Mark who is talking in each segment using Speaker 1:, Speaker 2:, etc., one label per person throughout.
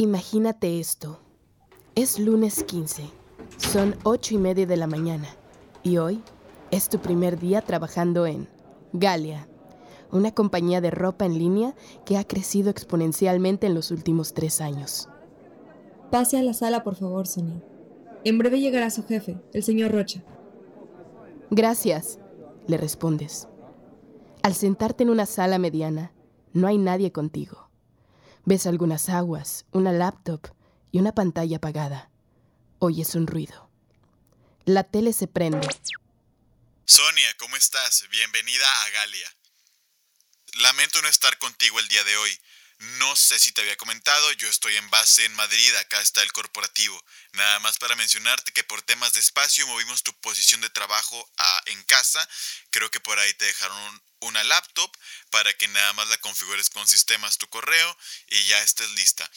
Speaker 1: Imagínate esto. Es lunes 15. Son ocho y media de la mañana. Y hoy es tu primer día trabajando en Galia, una compañía de ropa en línea que ha crecido exponencialmente en los últimos tres años.
Speaker 2: Pase a la sala, por favor, Sonia. En breve llegará su jefe, el señor Rocha.
Speaker 1: Gracias, le respondes. Al sentarte en una sala mediana, no hay nadie contigo. Ves algunas aguas, una laptop y una pantalla apagada. Oyes un ruido. La tele se prende.
Speaker 3: Sonia, ¿cómo estás? Bienvenida a Galia. Lamento no estar contigo el día de hoy. No sé si te había comentado, yo estoy en base en Madrid, acá está el corporativo. Nada más para mencionarte que por temas de espacio movimos tu posición de trabajo a en casa. Creo que por ahí te dejaron una laptop para que nada más la configures con sistemas tu correo y ya estés lista.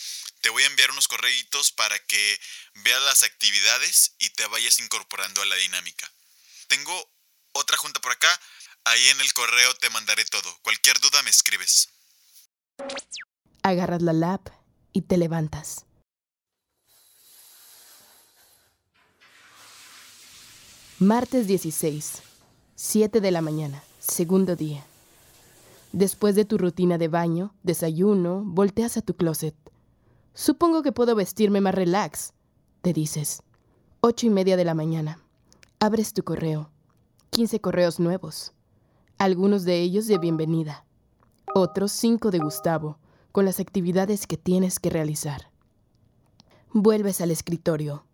Speaker 3: Te voy a enviar unos correitos para que veas las actividades y te vayas incorporando a la dinámica. Tengo otra junta por acá. Ahí en el correo te mandaré todo. Cualquier duda me escribes.
Speaker 1: Agarras la lap y te levantas. Martes 16, 7 de la mañana, segundo día. Después de tu rutina de baño, desayuno, volteas a tu closet. Supongo que puedo vestirme más relax, te dices. Ocho y media de la mañana. Abres tu correo. 15 correos nuevos. Algunos de ellos de bienvenida. Otros cinco de Gustavo, con las actividades que tienes que realizar. Vuelves al escritorio.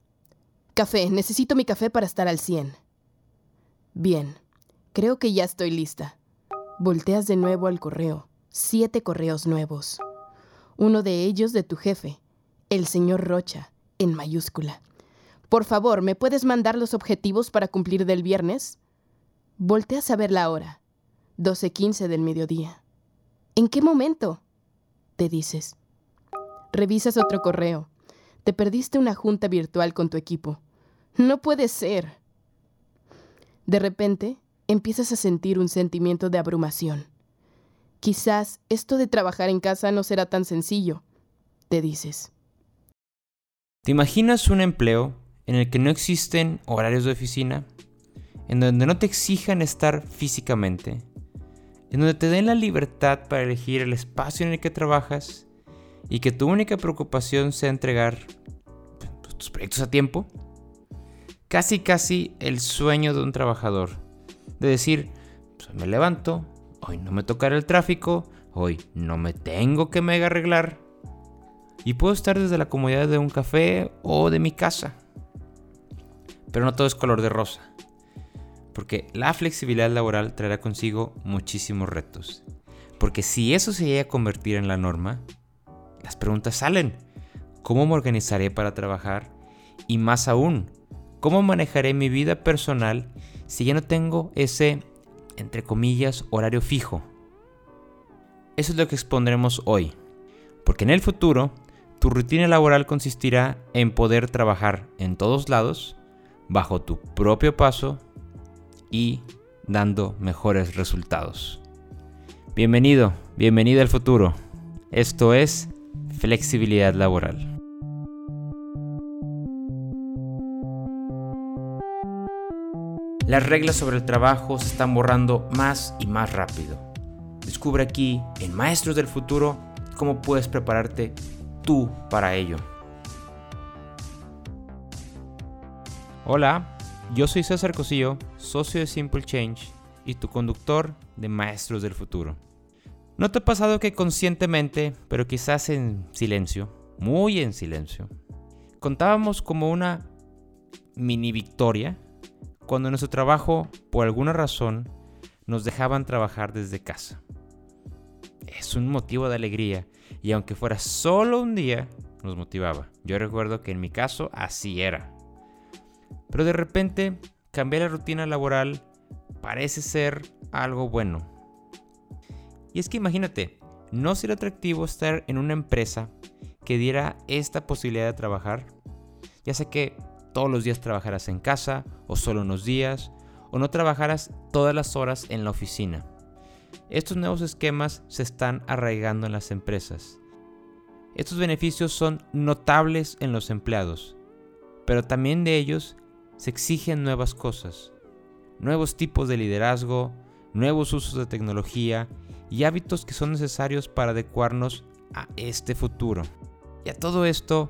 Speaker 1: Café, necesito mi café para estar al 100. Bien, creo que ya estoy lista. Volteas de nuevo al correo. Siete correos nuevos. Uno de ellos de tu jefe, el señor Rocha, en mayúscula. Por favor, ¿me puedes mandar los objetivos para cumplir del viernes? Volteas a ver la hora. 12.15 del mediodía. ¿En qué momento? Te dices. Revisas otro correo. Te perdiste una junta virtual con tu equipo. No puede ser. De repente, empiezas a sentir un sentimiento de abrumación. Quizás esto de trabajar en casa no será tan sencillo, te dices.
Speaker 4: ¿Te imaginas un empleo en el que no existen horarios de oficina? En donde no te exijan estar físicamente, en donde te den la libertad para elegir el espacio en el que trabajas y que tu única preocupación sea entregar pues, tus proyectos a tiempo. Casi, casi el sueño de un trabajador. De decir, pues, me levanto, hoy no me tocará el tráfico, hoy no me tengo que mega arreglar. Y puedo estar desde la comodidad de un café o de mi casa. Pero no todo es color de rosa porque la flexibilidad laboral traerá consigo muchísimos retos. Porque si eso se llega a convertir en la norma, las preguntas salen. ¿Cómo me organizaré para trabajar? Y más aún, ¿cómo manejaré mi vida personal si ya no tengo ese, entre comillas, horario fijo? Eso es lo que expondremos hoy. Porque en el futuro, tu rutina laboral consistirá en poder trabajar en todos lados, bajo tu propio paso y dando mejores resultados. Bienvenido, bienvenida al futuro. Esto es flexibilidad laboral. Las reglas sobre el trabajo se están borrando más y más rápido. Descubre aquí, en Maestros del Futuro, cómo puedes prepararte tú para ello. Hola, yo soy César Cosillo, socio de Simple Change y tu conductor de Maestros del Futuro. ¿No te ha pasado que conscientemente, pero quizás en silencio, muy en silencio, contábamos como una mini victoria cuando en nuestro trabajo, por alguna razón, nos dejaban trabajar desde casa? Es un motivo de alegría y aunque fuera solo un día, nos motivaba. Yo recuerdo que en mi caso así era. Pero de repente, cambiar la rutina laboral parece ser algo bueno. Y es que imagínate, ¿no sería atractivo estar en una empresa que diera esta posibilidad de trabajar? Ya sea que todos los días trabajarás en casa, o solo unos días, o no trabajarás todas las horas en la oficina. Estos nuevos esquemas se están arraigando en las empresas. estos beneficios son notables en los empleados, pero también de ellos se exigen nuevas cosas, nuevos tipos de liderazgo, nuevos usos de tecnología y hábitos que son necesarios para adecuarnos a este futuro. Y a todo esto,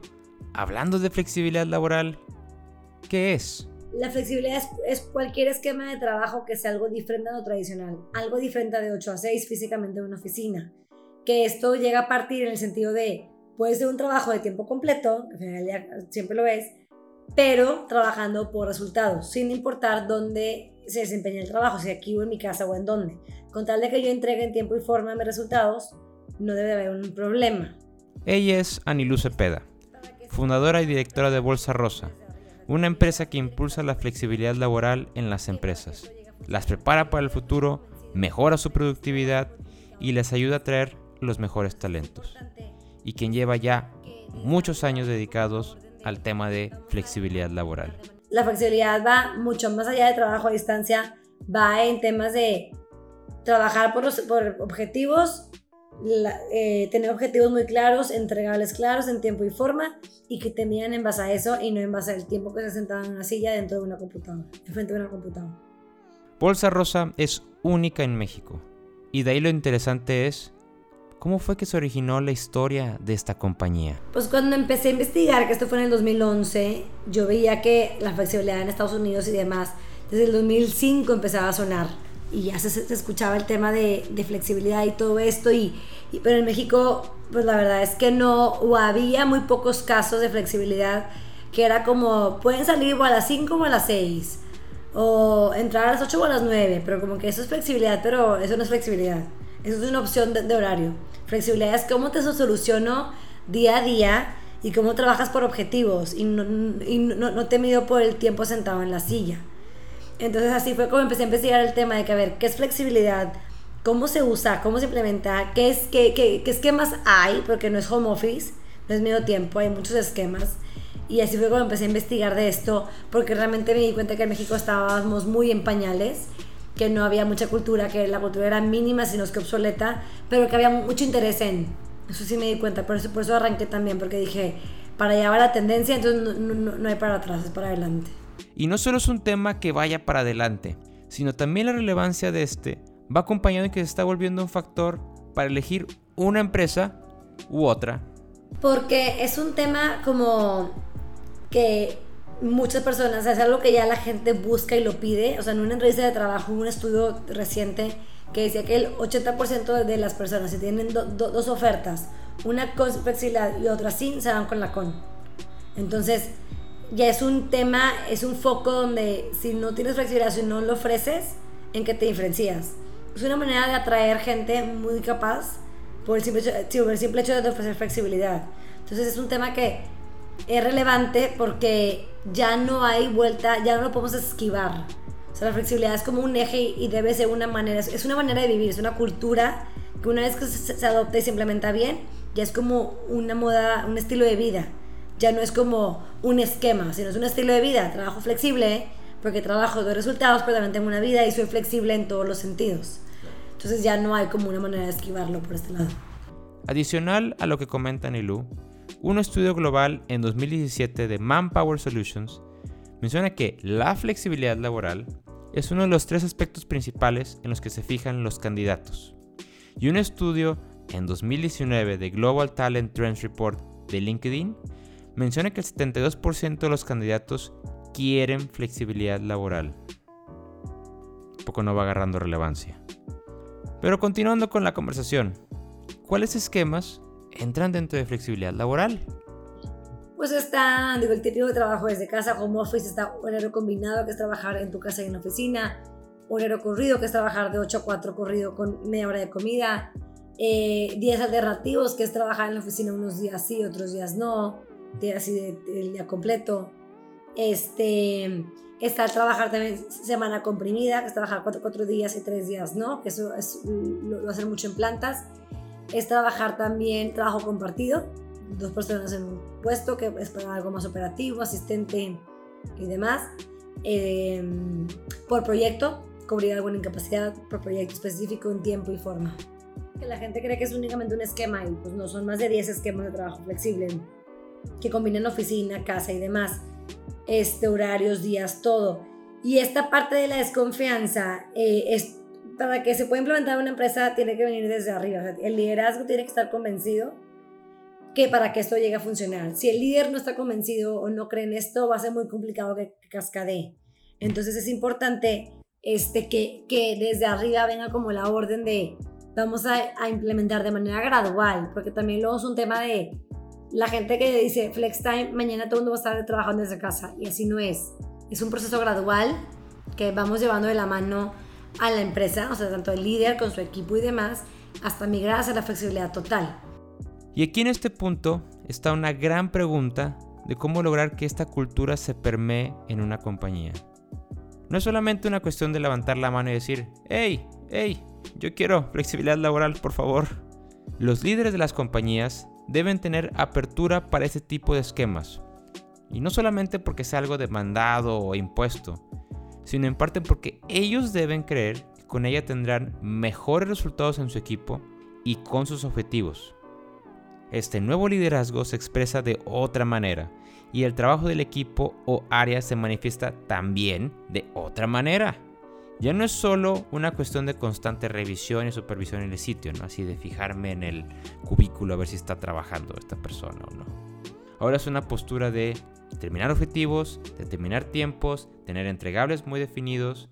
Speaker 4: hablando de flexibilidad laboral, ¿qué es?
Speaker 5: La flexibilidad es, cualquier esquema de trabajo que sea algo diferente a lo tradicional, algo diferente de 8 a 6 físicamente en una oficina. Que esto llega a partir en el sentido de, puede ser un trabajo de tiempo completo, al final siempre lo es, pero trabajando por resultados, sin importar dónde se desempeña el trabajo, si aquí o en mi casa o en dónde. Con tal de que yo entregue en tiempo y forma mis resultados, no debe haber un problema.
Speaker 4: Ella es Anilú Cepeda, fundadora y directora de Bolsa Rosa, una empresa que impulsa la flexibilidad laboral en las empresas, las prepara para el futuro, mejora su productividad y les ayuda a traer los mejores talentos. Y quien lleva ya muchos años dedicados al tema de flexibilidad laboral.
Speaker 5: La flexibilidad va mucho más allá de trabajo a distancia, va en temas de trabajar por, por objetivos, eh, tener objetivos muy claros, entregables claros en tiempo y forma y que te en base a eso y no en base al tiempo que se sentado en una silla dentro de una computadora, enfrente de una computadora.
Speaker 4: Bolsa Rosa es única en México y de ahí lo interesante es ¿Cómo fue que se originó la historia de esta compañía?
Speaker 5: Pues cuando empecé a investigar, que esto fue en el 2011, yo veía que la flexibilidad en Estados Unidos y demás, desde el 2005 empezaba a sonar y ya se, escuchaba el tema de, flexibilidad y todo esto, y, pero en México, pues la verdad es que no, o había muy pocos casos de flexibilidad, que era como, pueden salir o a las 5 o a las 6, o entrar a las 8 o a las 9, pero como que eso es flexibilidad, pero eso no es flexibilidad, eso es una opción de horario. Flexibilidad es cómo te soluciono día a día y cómo trabajas por objetivos y no, no, te mido por el tiempo sentado en la silla. Entonces así fue como empecé a investigar el tema de que a ver, ¿qué es flexibilidad? ¿Cómo se usa? ¿Cómo se implementa? ¿Qué, es, qué, qué, qué esquemas hay? Porque no es home office, no es medio tiempo, hay muchos esquemas. Y así fue como empecé a investigar de esto, porque realmente me di cuenta que en México estábamos muy en pañales que no había mucha cultura, que la cultura era mínima, sino que obsoleta, pero que había mucho interés en. Eso sí me di cuenta, por eso, por eso arranqué también, porque dije, para llevar la tendencia, entonces no, no hay para atrás, es para adelante.
Speaker 4: Y no solo es un tema que vaya para adelante, sino también la relevancia de este va acompañado de que se está volviendo un factor para elegir una empresa u otra.
Speaker 5: Porque es un tema como que muchas personas, es algo que ya la gente busca y lo pide. O sea, en una entrevista de trabajo, un estudio reciente que decía que el 80% de las personas, si tienen dos ofertas, una con flexibilidad y otra sin, se van con la con. Entonces, ya es un tema, es un foco donde si no tienes flexibilidad, si no lo ofreces, ¿en qué te diferencias? Es una manera de atraer gente muy capaz por el simple hecho, por el simple hecho de ofrecer flexibilidad. Entonces, es un tema que es relevante porque ya no hay vuelta, ya no lo podemos esquivar. O sea, la flexibilidad es como un eje y debe ser una manera, es una manera de vivir, es una cultura que una vez que se, adopta y se implementa bien, ya es como una moda, un estilo de vida. Ya no es como un esquema, sino es un estilo de vida. Trabajo flexible porque trabajo de resultados, pero también tengo una vida y soy flexible en todos los sentidos. Entonces ya no hay como una manera de esquivarlo por este lado.
Speaker 4: Adicional a lo que comenta Nilu, un estudio global en 2017 de Manpower Solutions menciona que la flexibilidad laboral es uno de los tres aspectos principales en los que se fijan los candidatos. Y un estudio en 2019 de Global Talent Trends Report de LinkedIn menciona que el 72% de los candidatos quieren flexibilidad laboral. Poco no va agarrando relevancia. Pero continuando con la conversación, ¿cuáles esquemas entran dentro de flexibilidad laboral?
Speaker 5: Pues está, digo, el típico de trabajo desde casa, home office, está horario combinado, que es trabajar en tu casa y en la oficina, horario corrido, que es trabajar de 8 a 4 corrido con media hora de comida, eh, días alternativos, que es trabajar en la oficina unos días sí, otros días no, días así del día completo. Este, está trabajar también semana comprimida, que es trabajar 4, 4 días y 3 días no, que eso es, lo, lo hacen mucho en plantas es trabajar también trabajo compartido, dos personas en un puesto que es para algo más operativo, asistente y demás, em, por proyecto, cubrir alguna incapacidad por proyecto específico en tiempo y forma. Que la gente cree que es únicamente un esquema y pues no son más de 10 esquemas de trabajo flexible que combinan oficina, casa y demás, este, horarios, días, todo. Y esta parte de la desconfianza eh, es para que se pueda implementar una empresa tiene que venir desde arriba. el liderazgo tiene que estar convencido que para que esto llegue a funcionar. Si el líder no está convencido o no cree en esto, va a ser muy complicado que, cascadee. Entonces es importante este, que, que desde arriba venga como la orden de vamos a, a, implementar de manera gradual, porque también luego es un tema de la gente que dice flex time, mañana todo el mundo va a estar trabajando desde casa y así no es. Es un proceso gradual que vamos llevando de la mano a la empresa, o sea, tanto el líder con su equipo y demás, hasta migrar hacia la flexibilidad total.
Speaker 4: Y aquí en este punto está una gran pregunta de cómo lograr que esta cultura se permee en una compañía. No es solamente una cuestión de levantar la mano y decir, hey, hey, yo quiero flexibilidad laboral, por favor. Los líderes de las compañías deben tener apertura para este tipo de esquemas. Y no solamente porque sea algo demandado o impuesto, sino en parte porque ellos deben creer que con ella tendrán mejores resultados en su equipo y con sus objetivos. Este nuevo liderazgo se expresa de otra manera y el trabajo del equipo o área se manifiesta también de otra manera. Ya no es solo una cuestión de constante revisión y supervisión en el sitio, ¿no? así de fijarme en el cubículo a ver si está trabajando esta persona o no. Ahora es una postura de determinar objetivos, determinar tiempos, tener entregables muy definidos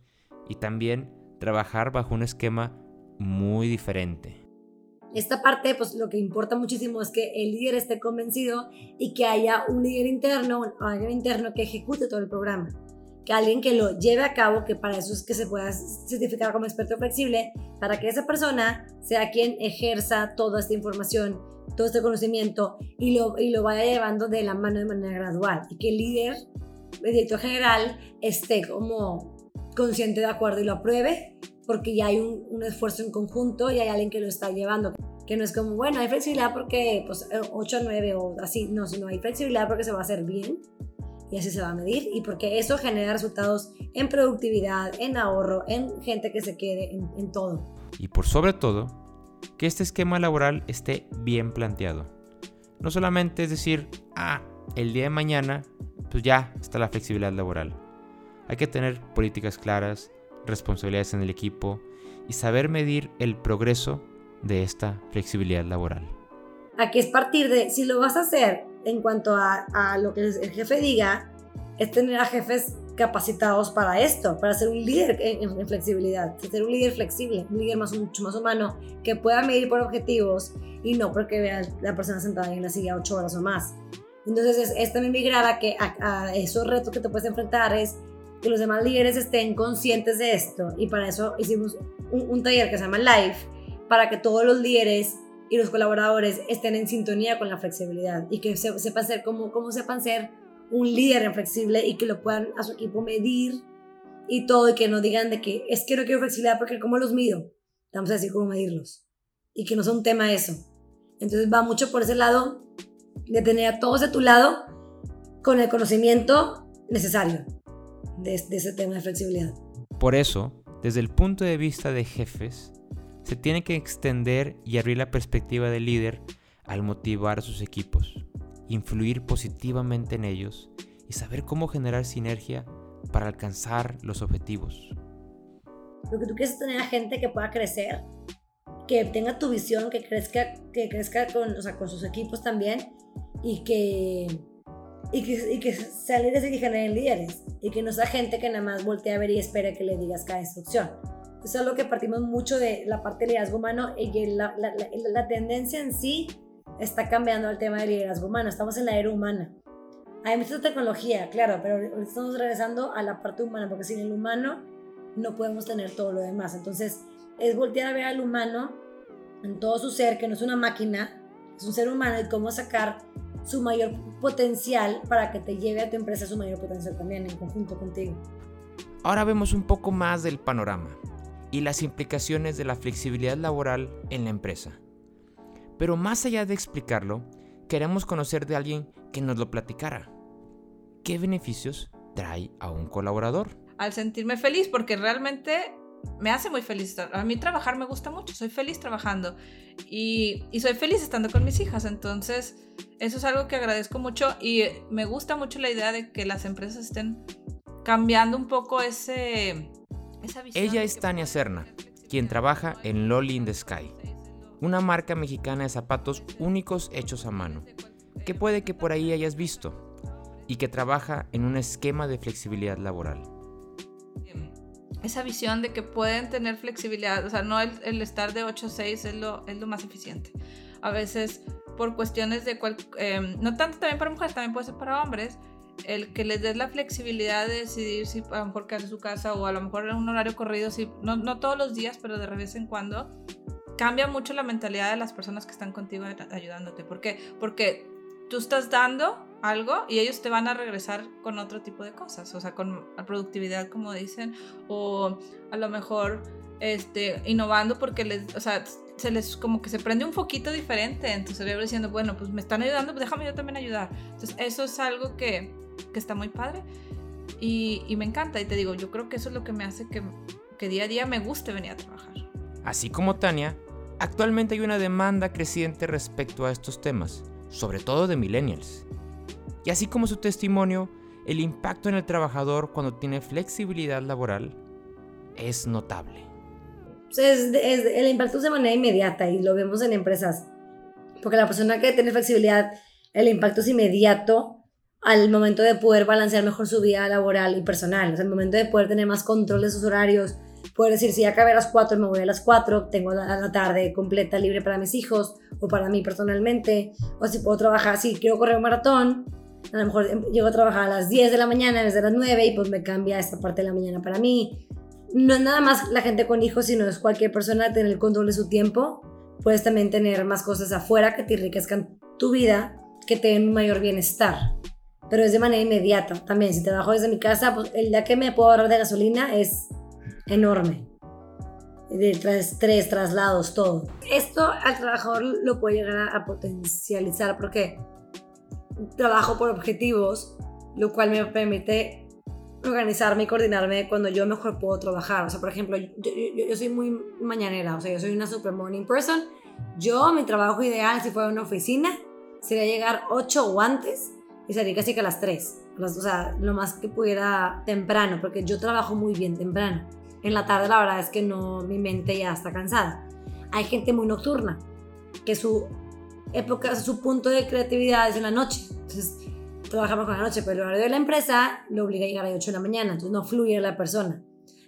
Speaker 4: y también trabajar bajo un esquema muy diferente.
Speaker 5: Esta parte, pues lo que importa muchísimo es que el líder esté convencido y que haya un líder interno, un líder interno que ejecute todo el programa. Que alguien que lo lleve a cabo, que para eso es que se pueda certificar como experto flexible, para que esa persona sea quien ejerza toda esta información, todo este conocimiento y lo, y lo vaya llevando de la mano de manera gradual. Y que el líder, el director general, esté como consciente de acuerdo y lo apruebe porque ya hay un, esfuerzo en conjunto y hay alguien que lo está llevando. Que no es como, bueno, hay flexibilidad porque pues 8 a 9 o así, no, sino hay flexibilidad porque se va a hacer bien y así se va a medir y porque eso genera resultados en productividad, en ahorro, en gente que se quede, en, en todo.
Speaker 4: Y por sobre todo, que este esquema laboral esté bien planteado. No solamente es decir, ah, el día de mañana, pues ya está la flexibilidad laboral. Hay que tener políticas claras, responsabilidades en el equipo y saber medir el progreso de esta flexibilidad laboral.
Speaker 5: Aquí es partir de, si lo vas a hacer en cuanto a, a lo que el jefe diga, es tener a jefes capacitados para esto, para ser un líder en, flexibilidad, ser un líder flexible, un líder más, mucho más humano, que pueda medir por objetivos y no porque vea la persona sentada en la silla ocho horas o más. Entonces es, es también migrar a, que, a esos retos que te puedes enfrentar, es que los demás líderes estén conscientes de esto y para eso hicimos un, taller que se llama Live para que todos los líderes y los colaboradores estén en sintonía con la flexibilidad y que sepan ser como, como sepan ser un líder flexible y que lo puedan a su equipo medir y todo y que no digan de que es que no quiero flexibilidad porque cómo los mido vamos a decir cómo medirlos. Y que no sea un tema eso. Entonces va mucho por ese lado de tener a todos de tu lado con el conocimiento necesario de, ese tema de flexibilidad.
Speaker 4: Por eso, desde el punto de vista de jefes, se tiene que extender y abrir la perspectiva del líder al motivar a sus equipos, influir positivamente en ellos y saber cómo generar sinergia para alcanzar los objetivos.
Speaker 5: Lo que tú quieres es tener a gente que pueda crecer, que tenga tu visión, que crezca, que crezca con, o sea, con sus equipos también y que y que, y que sean líderes y que generen líderes y que no sea gente que nada más voltea a ver y espera que le digas cada instrucción. Es lo que partimos mucho de la parte de liderazgo humano y la, la, la, tendencia en sí está cambiando al tema del liderazgo humano. Estamos en la era humana. Hay mucha tecnología, claro, pero estamos regresando a la parte humana porque sin el humano no podemos tener todo lo demás. Entonces es voltear a ver al humano en todo su ser, que no es una máquina, es un ser humano y cómo sacar su mayor potencial para que te lleve a tu empresa su mayor potencial también en conjunto contigo.
Speaker 4: Ahora vemos un poco más del panorama y las implicaciones de la flexibilidad laboral en la empresa. Pero más allá de explicarlo, queremos conocer de alguien que nos lo platicara. ¿Qué beneficios trae a un colaborador?
Speaker 6: Al sentirme feliz porque realmente me hace muy feliz. A mí trabajar me gusta mucho, soy feliz trabajando y, y, soy feliz estando con mis hijas. Entonces, eso es algo que agradezco mucho y me gusta mucho la idea de que las empresas estén cambiando un poco ese.
Speaker 4: Ella es Tania Serna, quien trabaja en Loli in the Sky, una marca mexicana de zapatos únicos hechos a mano, que puede que por ahí hayas visto y que trabaja en un esquema de flexibilidad laboral
Speaker 6: esa visión de que pueden tener flexibilidad, o sea, no el, estar de 8 a 6 es lo, es lo más eficiente. A veces por cuestiones de, cual, em, no tanto también para mujeres, también puede ser para hombres, el que les des la flexibilidad de decidir si a lo mejor quedarse su casa o a lo mejor en un horario corrido, si, no, no todos los días, pero de vez en cuando, cambia mucho la mentalidad de las personas que están contigo ayudándote. ¿Por qué? Porque tú estás dando algo y ellos te van a regresar con otro tipo de cosas, o sea, con productividad, como dicen, o a lo mejor este, innovando porque les, o sea, se les como que se prende un foquito diferente en tu cerebro diciendo, bueno, pues me están ayudando, pues déjame yo también ayudar. Entonces, eso es algo que, que está muy padre y, y, me encanta. Y te digo, yo creo que eso es lo que me hace que, que día a día me guste venir a trabajar.
Speaker 4: Así como Tania, actualmente hay una demanda creciente respecto a estos temas, sobre todo de millennials. Y así como su testimonio, el impacto en el trabajador cuando tiene flexibilidad laboral es notable.
Speaker 5: el impacto es de manera inmediata y lo vemos en empresas. Porque la persona que tiene flexibilidad, el impacto es inmediato al momento de poder balancear mejor su vida laboral y personal. O sea, el momento de poder tener más control de sus horarios, poder decir, si ya acabé a las 4, me voy a las 4, tengo la, tarde completa libre para mis hijos o para mí personalmente, o si puedo trabajar, si quiero correr un maratón, a lo mejor em, llego a trabajar a las 10 de la mañana en vez de las 9 y pues me cambia esta parte de la mañana para mí. No es nada más la gente con hijos, sino es cualquier persona tener el control de su tiempo. Puedes también tener más cosas afuera que te enriquezcan tu vida, que te den un mayor bienestar. Pero es de manera inmediata. También, si trabajo desde mi casa, pues el día que me puedo ahorrar de gasolina es enorme. De tres traslados, todo. Esto al trabajador lo puede llegar a potencializar porque trabajo por objetivos, lo cual me permite organizarme y coordinarme cuando yo mejor puedo trabajar. O sea, por ejemplo, yo, yo, soy muy mañanera, o sea, yo soy una super morning person. Yo, mi trabajo ideal, si fuera una oficina, sería llegar 8 o antes y salir casi que a las 3. O sea, lo más que pudiera temprano, porque yo trabajo muy bien temprano. En la tarde, la verdad es que no, mi mente ya está cansada. Hay gente muy nocturna, que su época, su punto de creatividad es en la noche. Entonces, trabajamos con la noche, pero el horario de la empresa lo obliga a llegar a las 8 de la mañana, entonces no fluye la persona.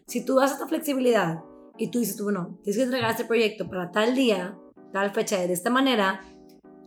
Speaker 5: Si tú das esta flexibilidad y tú dices, tú, bueno, tienes que entregar este proyecto para tal día, tal fecha, de esta manera,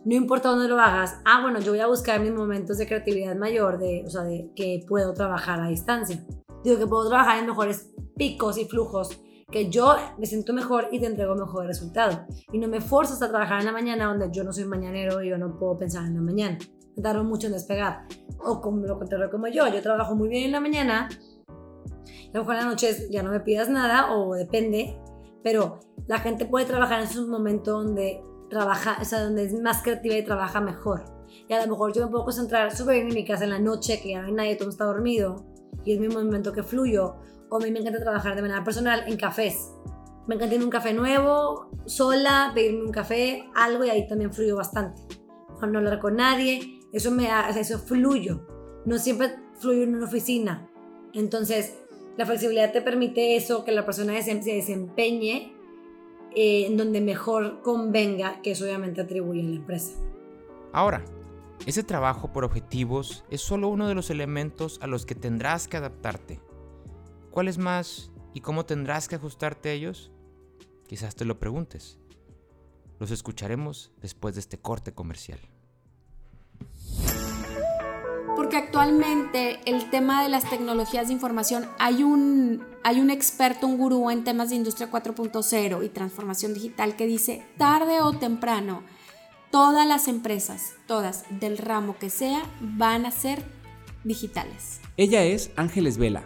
Speaker 5: no importa dónde lo hagas, ah, bueno, yo voy a buscar mis momentos de creatividad mayor, de, o sea, de que puedo trabajar a distancia. Digo que puedo trabajar en mejores picos y flujos que yo me siento mejor y te entrego mejor resultado. Y no me forzas a trabajar en la mañana donde yo no soy mañanero y yo no puedo pensar en la mañana. Me tardo mucho en despegar. O como lo contrario como yo, yo trabajo muy bien en la mañana, a lo mejor en la noche ya no me pidas nada o depende, pero la gente puede trabajar en esos momentos donde trabaja, o sea, donde es más creativa y trabaja mejor. Y a lo mejor yo me puedo concentrar súper bien en mi casa en la noche, que ya no hay nadie, todo está dormido, y es mi momento que fluyo o a mí me encanta trabajar de manera personal en cafés. Me encanta ir a un café nuevo, sola, pedirme un café, algo y ahí también fluyo bastante. O no hablar con nadie, eso me hace, eso fluyo. No siempre fluyo en una oficina. Entonces, la flexibilidad te permite eso, que la persona se desempeñe eh, en donde mejor convenga, que eso obviamente atribuye a la empresa.
Speaker 4: Ahora, ese trabajo por objetivos es solo uno de los elementos a los que tendrás que adaptarte ¿Cuáles más y cómo tendrás que ajustarte a ellos? Quizás te lo preguntes. Los escucharemos después de este corte comercial.
Speaker 7: Porque actualmente el tema de las tecnologías de información, hay un, hay un experto, un gurú en temas de industria 4.0 y transformación digital que dice, tarde o temprano, todas las empresas, todas del ramo que sea, van a ser digitales.
Speaker 8: Ella es Ángeles Vela,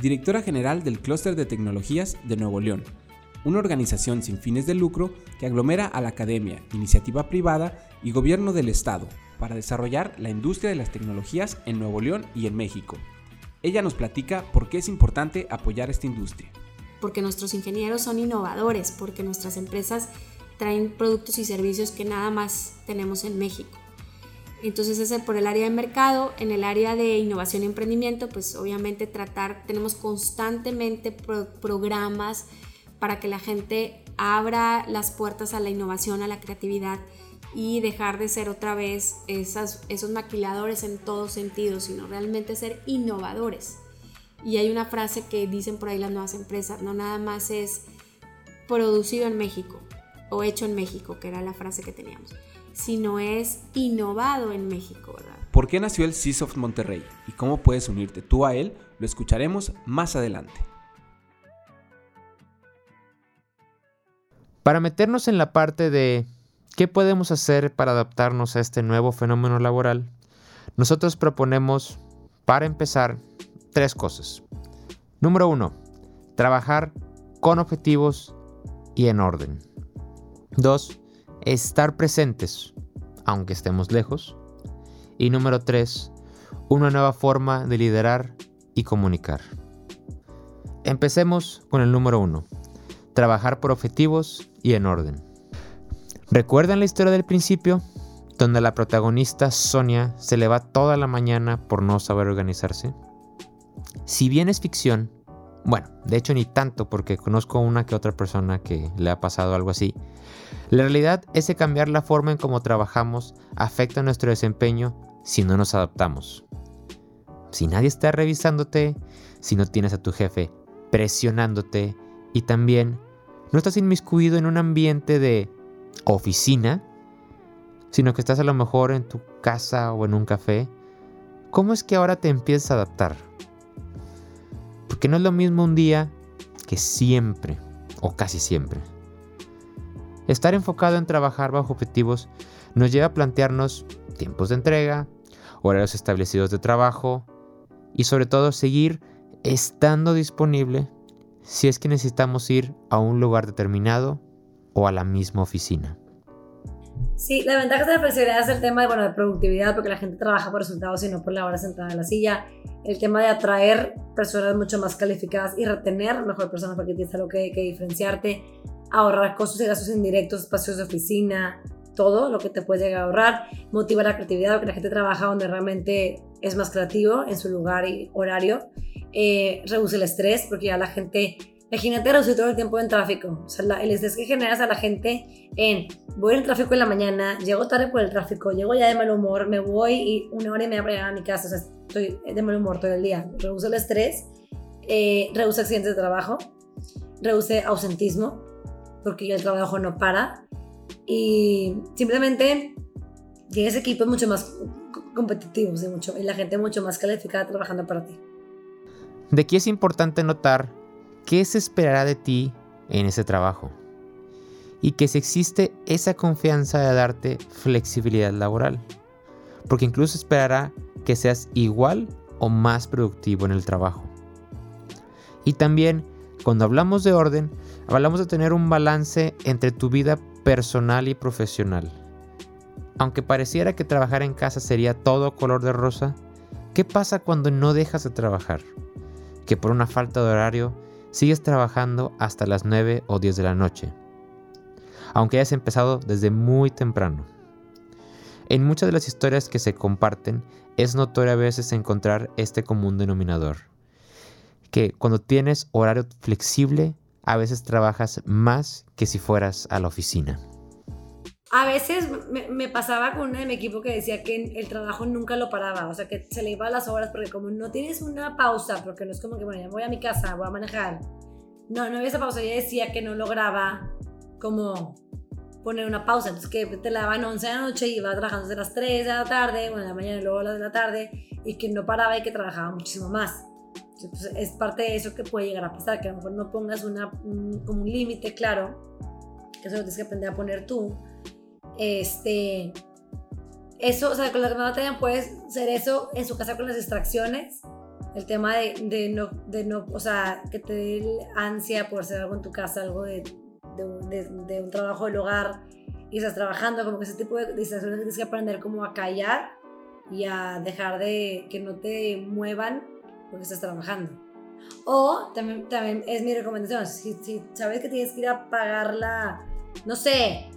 Speaker 8: directora general del Clúster de Tecnologías de Nuevo León, una organización sin fines de lucro que aglomera a la academia, iniciativa privada y gobierno del Estado para desarrollar la industria de las tecnologías en Nuevo León y en México. Ella nos platica por qué es importante apoyar esta industria.
Speaker 7: porque nuestros ingenieros son innovadores, porque nuestras empresas traen productos y servicios que nada más tenemos en México. Entonces ese por el área de mercado, en el área de innovación y emprendimiento, pues obviamente tratar, tenemos constantemente programas para que la gente abra las puertas a la innovación, a la creatividad y dejar de ser otra vez esas, esos maquiladores en todos sentidos, sino realmente ser innovadores. Y hay una frase que dicen por ahí las nuevas empresas, no nada más es producido en México o hecho en México, que era la frase que teníamos sino es innovado en México, ¿verdad?
Speaker 8: ¿Por qué nació el CISOFT Monterrey y cómo puedes unirte tú a él? Lo escucharemos más adelante.
Speaker 4: Para meternos en la parte de qué podemos hacer para adaptarnos a este nuevo fenómeno laboral, nosotros proponemos, para empezar, tres cosas. Número uno, trabajar con objetivos y en orden. Dos, estar presentes, aunque estemos lejos. Y número tres, una nueva forma de liderar y comunicar. Empecemos con el número uno, trabajar por objetivos y en orden. ¿Recuerdan la historia del principio? Donde la protagonista Sonia se le va toda la mañana por no saber organizarse. Si bien es ficción, bueno, de hecho ni tanto porque conozco una que otra persona que le ha pasado algo así, la realidad es que cambiar la forma en cómo trabajamos afecta nuestro desempeño si no nos adaptamos. Si nadie está revisándote, si no tienes a tu jefe presionándote y también no estás inmiscuido en un ambiente de oficina, sino que estás a lo mejor en tu casa o en un café, ¿cómo es que ahora te empiezas a adaptar? Porque no es lo mismo un día que siempre, o casi siempre. Estar enfocado en trabajar bajo objetivos nos lleva a plantearnos tiempos de entrega, horarios establecidos de trabajo y sobre todo seguir estando disponible si es que necesitamos ir a un lugar determinado o a la misma oficina.
Speaker 5: Sí, la ventaja de la flexibilidad es el tema de, bueno, de productividad, porque la gente trabaja por resultados y no por la hora sentada en la silla. El tema de atraer personas mucho más calificadas y retener mejor personas porque tienes algo que, que diferenciarte ahorrar costos y gastos indirectos, espacios de oficina, todo lo que te puedes llegar a ahorrar, motiva la creatividad, porque la gente trabaja donde realmente es más creativo en su lugar y horario, eh, reduce el estrés, porque ya la gente, imagínate reducir todo el tiempo en tráfico, o sea, el estrés que generas a la gente en, voy en tráfico en la mañana, llego tarde por el tráfico, llego ya de mal humor, me voy y una hora y media para llegar a mi casa, o sea, estoy de mal humor todo el día, reduce el estrés, eh, reduce accidentes de trabajo, reduce ausentismo, porque el trabajo no para. Y simplemente tienes equipos mucho más competitivos y, mucho, y la gente mucho más calificada trabajando para ti.
Speaker 4: De aquí es importante notar qué se esperará de ti en ese trabajo y que si existe esa confianza de darte flexibilidad laboral, porque incluso esperará que seas igual o más productivo en el trabajo. Y también, cuando hablamos de orden, Hablamos de tener un balance entre tu vida personal y profesional. Aunque pareciera que trabajar en casa sería todo color de rosa, ¿qué pasa cuando no dejas de trabajar? Que por una falta de horario sigues trabajando hasta las 9 o 10 de la noche, aunque hayas empezado desde muy temprano. En muchas de las historias que se comparten es notorio a veces encontrar este común denominador, que cuando tienes horario flexible a veces trabajas más que si fueras a la oficina.
Speaker 5: A veces me, pasaba con una de mi equipo que decía que el trabajo nunca lo paraba, o sea, que se le iba a las horas porque como no tienes una pausa, porque no es como que, bueno, ya voy a mi casa, voy a manejar. No, no había esa pausa, ella decía que no lograba como poner una pausa, entonces que te la daban 11 de la noche y iba trabajando desde las 3 de la tarde, bueno, de la mañana y luego a las de la tarde, y que no paraba y que trabajaba muchísimo más. Pues, es parte de eso que puede llegar a pasar, que a lo mejor no pongas una, un, como un límite claro, que eso lo tienes que aprender a poner tú. Este, eso, o sea, con la que me también puedes ser eso en su casa con las distracciones, el tema de, de, no, de no, o sea, que te dé ansia por hacer algo en tu casa, algo de, de, de un trabajo del hogar y estás trabajando, como que ese tipo de distracciones tienes que aprender como a callar y a dejar de que no te muevan porque estás trabajando. O también, también es mi recomendación, si, si sabes que tienes que ir a pagar la, no sé,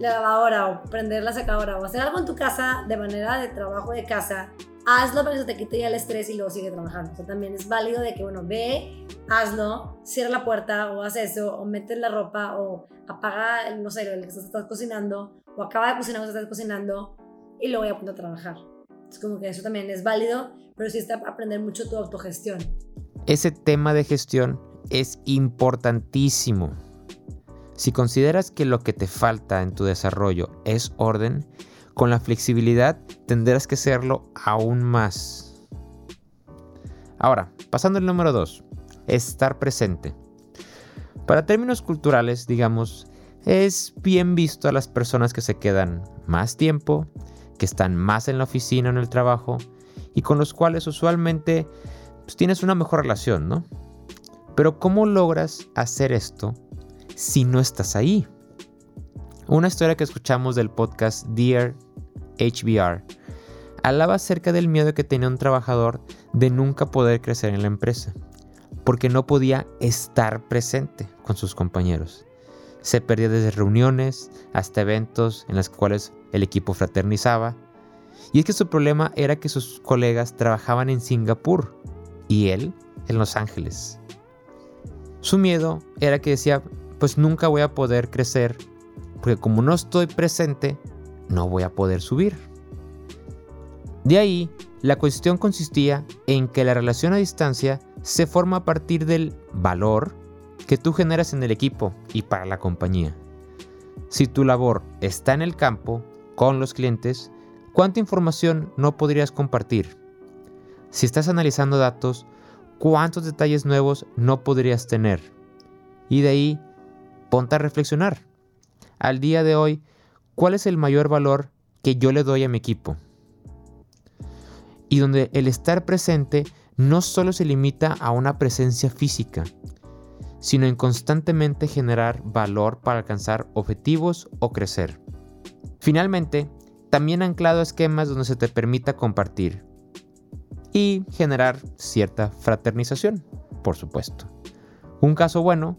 Speaker 5: la lavadora o prender la secadora o hacer algo en tu casa de manera de trabajo de casa, hazlo para que se te quite ya el estrés y luego sigue trabajando. O sea, también es válido de que, bueno, ve, hazlo, cierra la puerta o haz eso, o metes la ropa o apaga, no sé, el que estás cocinando o acaba de cocinar o estás cocinando y luego voy a poner a trabajar. Es como que eso también es válido, pero sí está aprender mucho tu autogestión.
Speaker 4: Ese tema de gestión es importantísimo. Si consideras que lo que te falta en tu desarrollo es orden, con la flexibilidad tendrás que serlo aún más. Ahora, pasando al número 2, estar presente. Para términos culturales, digamos, es bien visto a las personas que se quedan más tiempo, que están más en la oficina o en el trabajo y con los cuales usualmente pues, tienes una mejor relación, ¿no? Pero ¿cómo logras hacer esto si no estás ahí? Una historia que escuchamos del podcast Dear HBR hablaba acerca del miedo que tenía un trabajador de nunca poder crecer en la empresa, porque no podía estar presente con sus compañeros. Se perdía desde reuniones hasta eventos en los cuales el equipo fraternizaba. Y es que su problema era que sus colegas trabajaban en Singapur y él en Los Ángeles. Su miedo era que decía, pues nunca voy a poder crecer, porque como no estoy presente, no voy a poder subir. De ahí, la cuestión consistía en que la relación a distancia se forma a partir del valor que tú generas en el equipo y para la compañía. Si tu labor está en el campo, con los clientes, ¿cuánta información no podrías compartir? Si estás analizando datos, ¿cuántos detalles nuevos no podrías tener? Y de ahí, ponte a reflexionar. Al día de hoy, ¿cuál es el mayor valor que yo le doy a mi equipo? Y donde el estar presente no solo se limita a una presencia física, sino en constantemente generar valor para alcanzar objetivos o crecer. Finalmente, también anclado a esquemas donde se te permita compartir y generar cierta fraternización, por supuesto. Un caso bueno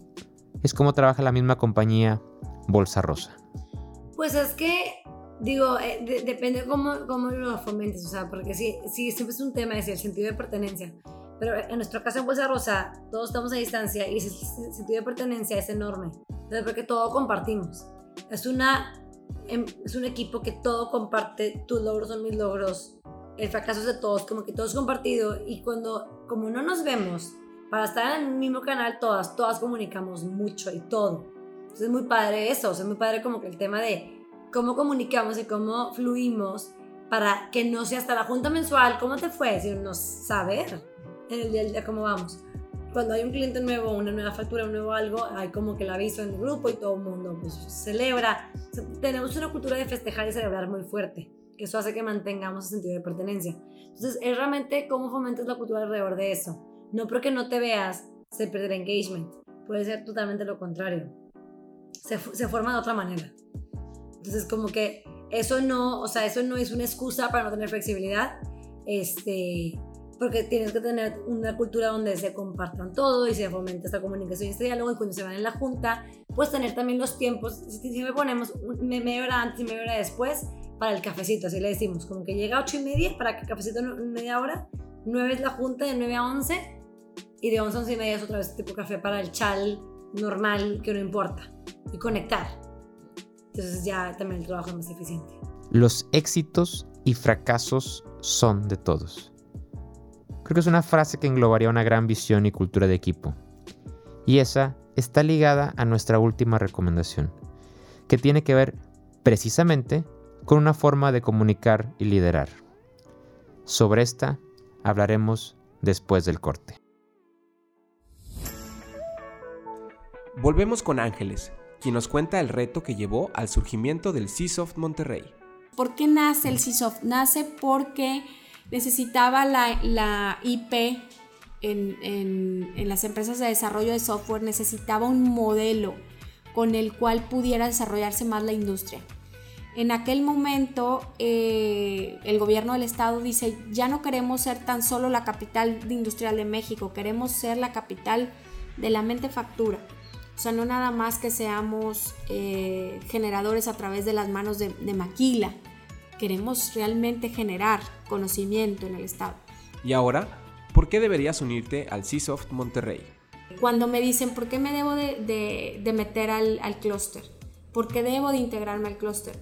Speaker 4: es cómo trabaja la misma compañía Bolsa Rosa.
Speaker 5: Pues es que, digo, eh, depende cómo, cómo lo fomentes, o sea, porque sí, sí, siempre es un tema, es el sentido de pertenencia. Pero en nuestro caso en Bolsa Rosa, todos estamos a distancia y ese sentido de pertenencia es enorme. Entonces, porque todo compartimos. Es, una, em, es un equipo que todo comparte, tus logros son mis logros, el fracaso es de todos, como que todo es compartido. Y cuando, como no nos vemos, para estar en el mismo canal, todas, todas comunicamos mucho y todo. Entonces es muy padre eso, es muy padre como que el tema de cómo comunicamos y cómo fluimos para que no sea hasta la junta mensual, ¿cómo te fue? Sino saber en el día a día cómo vamos. Cuando hay un cliente nuevo, una nueva factura, un nuevo algo, hay como que el aviso en el grupo y todo el mundo pues, celebra. tenemos una cultura de festejar y celebrar muy fuerte, que eso hace que mantengamos el sentido de pertenencia. Entonces, es realmente cómo fomentas la cultura alrededor de eso. No porque no te veas, se perderá engagement. Puede ser totalmente lo contrario. Se, se forma de otra manera. Entonces, como que eso no, o sea, eso no es una excusa para no tener flexibilidad. Este, porque tienes que tener una cultura donde se compartan todo y se fomente esta comunicación y este diálogo y cuando se van en la junta, pues tener también los tiempos, si me ponemos media hora antes y media hora después para el cafecito, así le decimos, como que llega a 8 y media para que el cafecito media hora, 9 es la junta de 9 a 11 y de 11 a 11 y media es otra vez tipo café para el chal normal que no importa y conectar. Entonces ya también el trabajo es más eficiente.
Speaker 4: Los éxitos y fracasos son de todos. Creo que es una frase que englobaría una gran visión y cultura de equipo. Y esa está ligada a nuestra última recomendación, que tiene que ver precisamente con una forma de comunicar y liderar. Sobre esta hablaremos después del corte.
Speaker 8: Volvemos con Ángeles, quien nos cuenta el reto que llevó al surgimiento del CISOFT Monterrey.
Speaker 7: ¿Por qué nace el CISOFT? Nace porque necesitaba la, IP en, las empresas de desarrollo de software, necesitaba un modelo con el cual pudiera desarrollarse más la industria. En aquel momento, eh, el gobierno del estado dice, ya no queremos ser tan solo la capital industrial de México, queremos ser la capital de la mente factura. O sea, no nada más que seamos eh, generadores a través de las manos de, de maquila, queremos realmente generar conocimiento en el estado.
Speaker 8: Y ahora, ¿por qué deberías unirte al CISOFT Monterrey?
Speaker 7: Cuando me dicen, ¿por qué me debo de, de, meter al, al clúster? ¿Por qué debo de integrarme al clúster?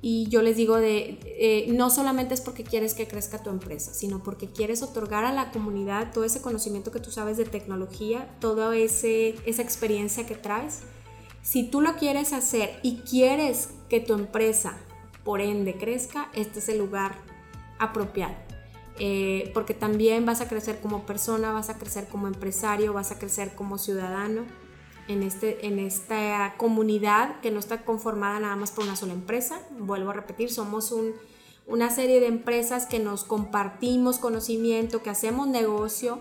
Speaker 7: Y yo les digo de, eh, no solamente es porque quieres que crezca tu empresa, sino porque quieres otorgar a la comunidad todo ese conocimiento que tú sabes de tecnología, toda ese, esa experiencia que traes. Si tú lo quieres hacer y quieres que tu empresa, por ende, crezca, este es el lugar apropiado. Eh, porque también vas a crecer como persona, vas a crecer como empresario, vas a crecer como ciudadano en, este, en esta comunidad que no está conformada nada más por una sola empresa. Vuelvo a repetir, somos un, una serie de empresas que nos compartimos conocimiento, que hacemos negocio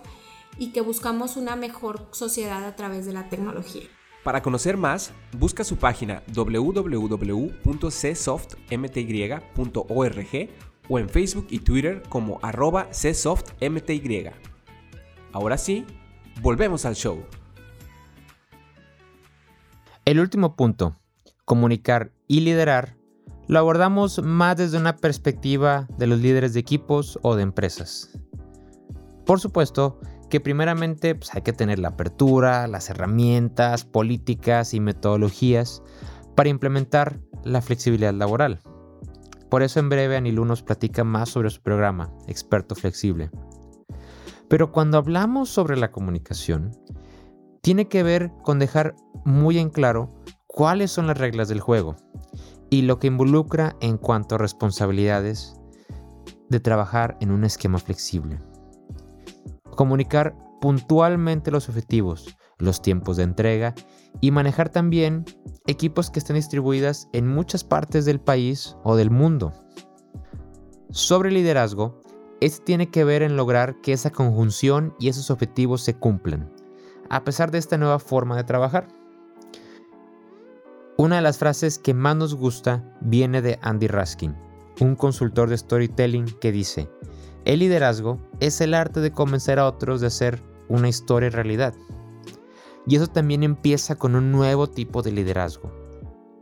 Speaker 7: y que buscamos una mejor sociedad a través de la tecnología.
Speaker 8: Para conocer más, busca su página www.csoftmty.org o en Facebook y Twitter como arroba csoftmty. Ahora sí, volvemos al show.
Speaker 4: El último punto, comunicar y liderar, lo abordamos más desde una perspectiva de los líderes de equipos o de empresas. Por supuesto que primeramente pues, hay que tener la apertura, las herramientas, políticas y metodologías para implementar la flexibilidad laboral. Por eso en breve Anilú nos platica más sobre su programa, Experto Flexible. Pero cuando hablamos sobre la comunicación, tiene que ver con dejar muy en claro cuáles son las reglas del juego y lo que involucra en cuanto a responsabilidades de trabajar en un esquema flexible. Comunicar puntualmente los objetivos, los tiempos de entrega y manejar también equipos que estén distribuidas en muchas partes del país o del mundo. Sobre liderazgo, este tiene que ver en lograr que esa conjunción y esos objetivos se cumplan, a pesar de esta nueva forma de trabajar. Una de las frases que más nos gusta viene de Andy Raskin, un consultor de storytelling que dice, el liderazgo es el arte de convencer a otros de hacer una historia realidad. Y eso también empieza con un nuevo tipo de liderazgo,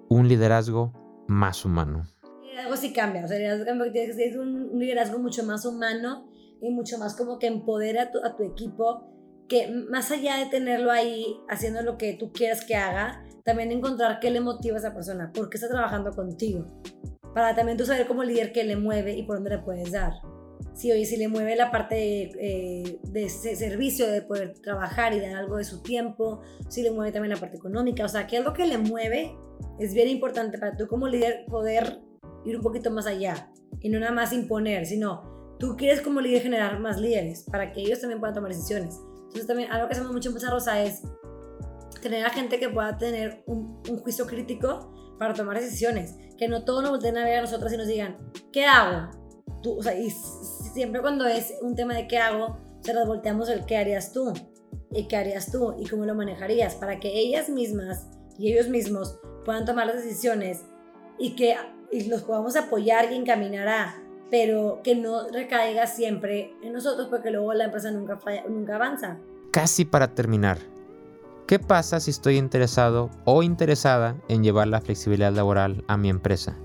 Speaker 4: un liderazgo más humano.
Speaker 5: El liderazgo sí cambia, o sea, ser un liderazgo mucho más humano y mucho más como que empodera a tu equipo, que más allá de tenerlo ahí haciendo lo que tú quieras que haga, también encontrar qué le motiva a esa persona, por qué está trabajando contigo, para también tú saber como líder qué le mueve y por dónde le puedes dar si oye, si le mueve la parte de, eh, de ese servicio, de poder trabajar y dar algo de su tiempo, si le mueve también la parte económica, o sea, que algo que le mueve es bien importante para tú como líder poder ir un poquito más allá y no nada más imponer, sino tú quieres como líder generar más líderes para que ellos también puedan tomar decisiones. Entonces también algo que hacemos mucho en Pesa Rosa es tener a gente que pueda tener un, un juicio crítico para tomar decisiones, que no todos nos volteen a ver a nosotros y nos digan, ¿qué hago? Tú, o sea, y siempre cuando es un tema de qué hago, se las volteamos el qué harías tú y qué harías tú y cómo lo manejarías para que ellas mismas y ellos mismos puedan tomar las decisiones y que y los podamos apoyar y encaminar a, pero que no recaiga siempre en nosotros porque luego la empresa nunca, falla, nunca avanza.
Speaker 4: Casi para terminar, ¿qué pasa si estoy interesado o interesada en llevar la flexibilidad laboral a mi empresa?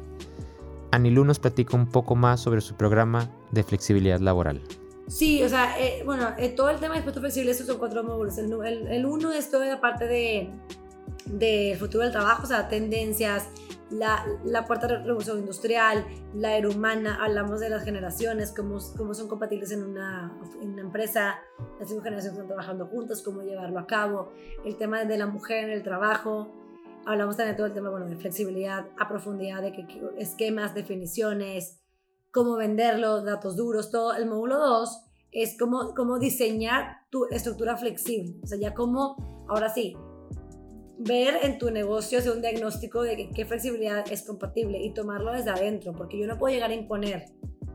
Speaker 4: Anilú nos platica un poco más sobre su programa de flexibilidad laboral.
Speaker 5: Sí, o sea, eh, bueno, eh, todo el tema de expuesto flexible, son cuatro módulos. El, el, el, uno es toda la parte de del futuro del trabajo, o sea, tendencias, la, la cuarta revolución industrial, la era humana, hablamos de las generaciones, cómo, cómo son compatibles en una, en una empresa, las cinco generaciones están trabajando juntas, cómo llevarlo a cabo, el tema de la mujer en el trabajo, hablamos también de todo el tema bueno, de flexibilidad a profundidad, de que, esquemas, definiciones, cómo venderlo, datos duros, todo. El módulo 2 es cómo, cómo diseñar tu estructura flexible. O sea, ya cómo, ahora sí, ver en tu negocio, hacer un diagnóstico de qué flexibilidad es compatible y tomarlo desde adentro, porque yo no puedo llegar a imponer.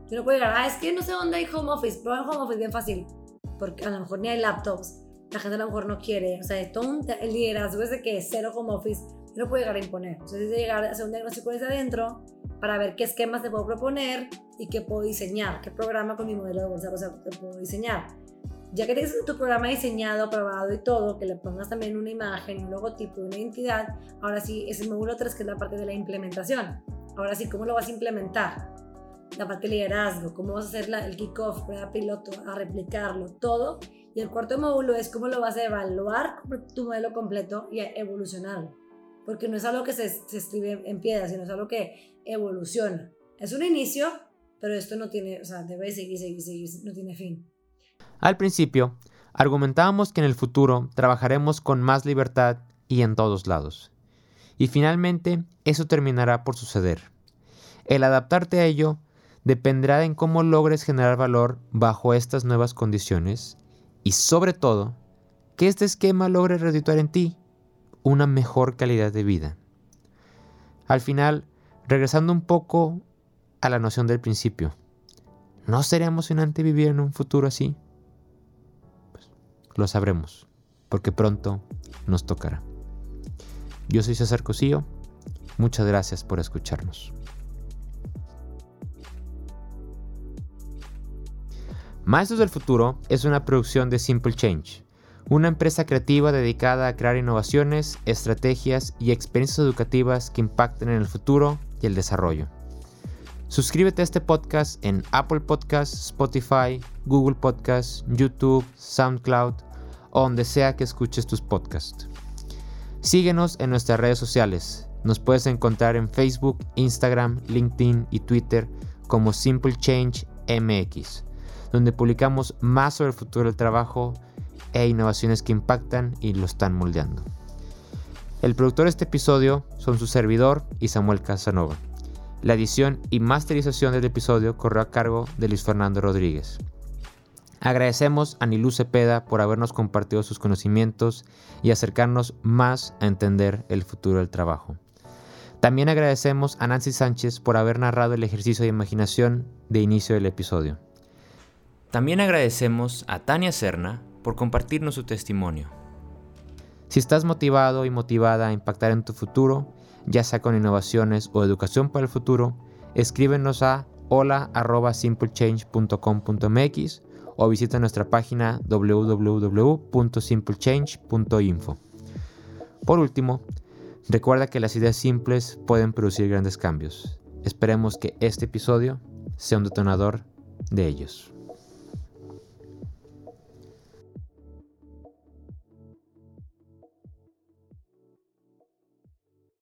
Speaker 5: Yo no puedo llegar, ah, es que no sé dónde hay home office, pero el home office bien fácil, porque a lo mejor ni hay laptops, la gente a lo mejor no quiere, o sea, todo un, el liderazgo es de que cero home office, no puede llegar a imponer, entonces es de llegar a hacer un diagnóstico desde adentro para ver qué esquemas te puedo proponer y qué puedo diseñar, qué programa con mi modelo de bolsa te puedo diseñar. Ya que tienes tu programa diseñado, aprobado y todo, que le pongas también una imagen, un logotipo, una identidad, ahora sí, es el módulo 3 que es la parte de la implementación. Ahora sí, ¿cómo lo vas a implementar? La parte de liderazgo, cómo vas a hacer la, el kickoff, prueba piloto, a replicarlo, todo. Y el cuarto módulo es cómo lo vas a evaluar tu modelo completo y a evolucionarlo. Porque no es algo que se, se escribe en piedra, sino es algo que evoluciona. Es un inicio, pero esto no tiene, o sea, debe seguir, seguir, seguir, no tiene fin.
Speaker 4: Al principio, argumentábamos que en el futuro trabajaremos con más libertad y en todos lados. Y finalmente, eso terminará por suceder. El adaptarte a ello dependerá en cómo logres generar valor bajo estas nuevas condiciones y sobre todo, que este esquema logre redituar en ti una mejor calidad de vida. Al final, regresando un poco a la noción del principio, ¿no sería emocionante vivir en un futuro así? Lo sabremos, porque pronto nos tocará. Yo soy César Cosío, muchas gracias por escucharnos. Maestros del Futuro es una producción de Simple Change, una empresa creativa dedicada a crear innovaciones, estrategias y experiencias educativas que impacten en el futuro y el desarrollo. Suscríbete a este podcast en Apple Podcasts, Spotify, Google Podcasts, YouTube, SoundCloud o donde sea que escuches tus podcasts. Síguenos en nuestras redes sociales. Nos puedes encontrar en Facebook, Instagram, LinkedIn y Twitter como Simple Change MX donde publicamos más sobre el futuro del trabajo e innovaciones que impactan y lo están moldeando. El productor de este episodio son su servidor y Samuel Casanova. La edición y masterización del episodio corrió a cargo de Luis Fernando Rodríguez. Agradecemos a Nilú Cepeda por habernos compartido sus conocimientos y acercarnos más a entender el futuro del trabajo. También agradecemos a Nancy Sánchez por haber narrado el ejercicio de imaginación de inicio del episodio. También agradecemos a Tania Serna por compartirnos su testimonio. Si estás motivado y motivada a impactar en tu futuro, ya sea con innovaciones o educación para el futuro, escríbenos a hola@simplechange.com.mx o visita nuestra página www.simplechange.info. Por último, recuerda que las ideas simples pueden producir grandes cambios. Esperemos que este episodio sea un detonador de ellos.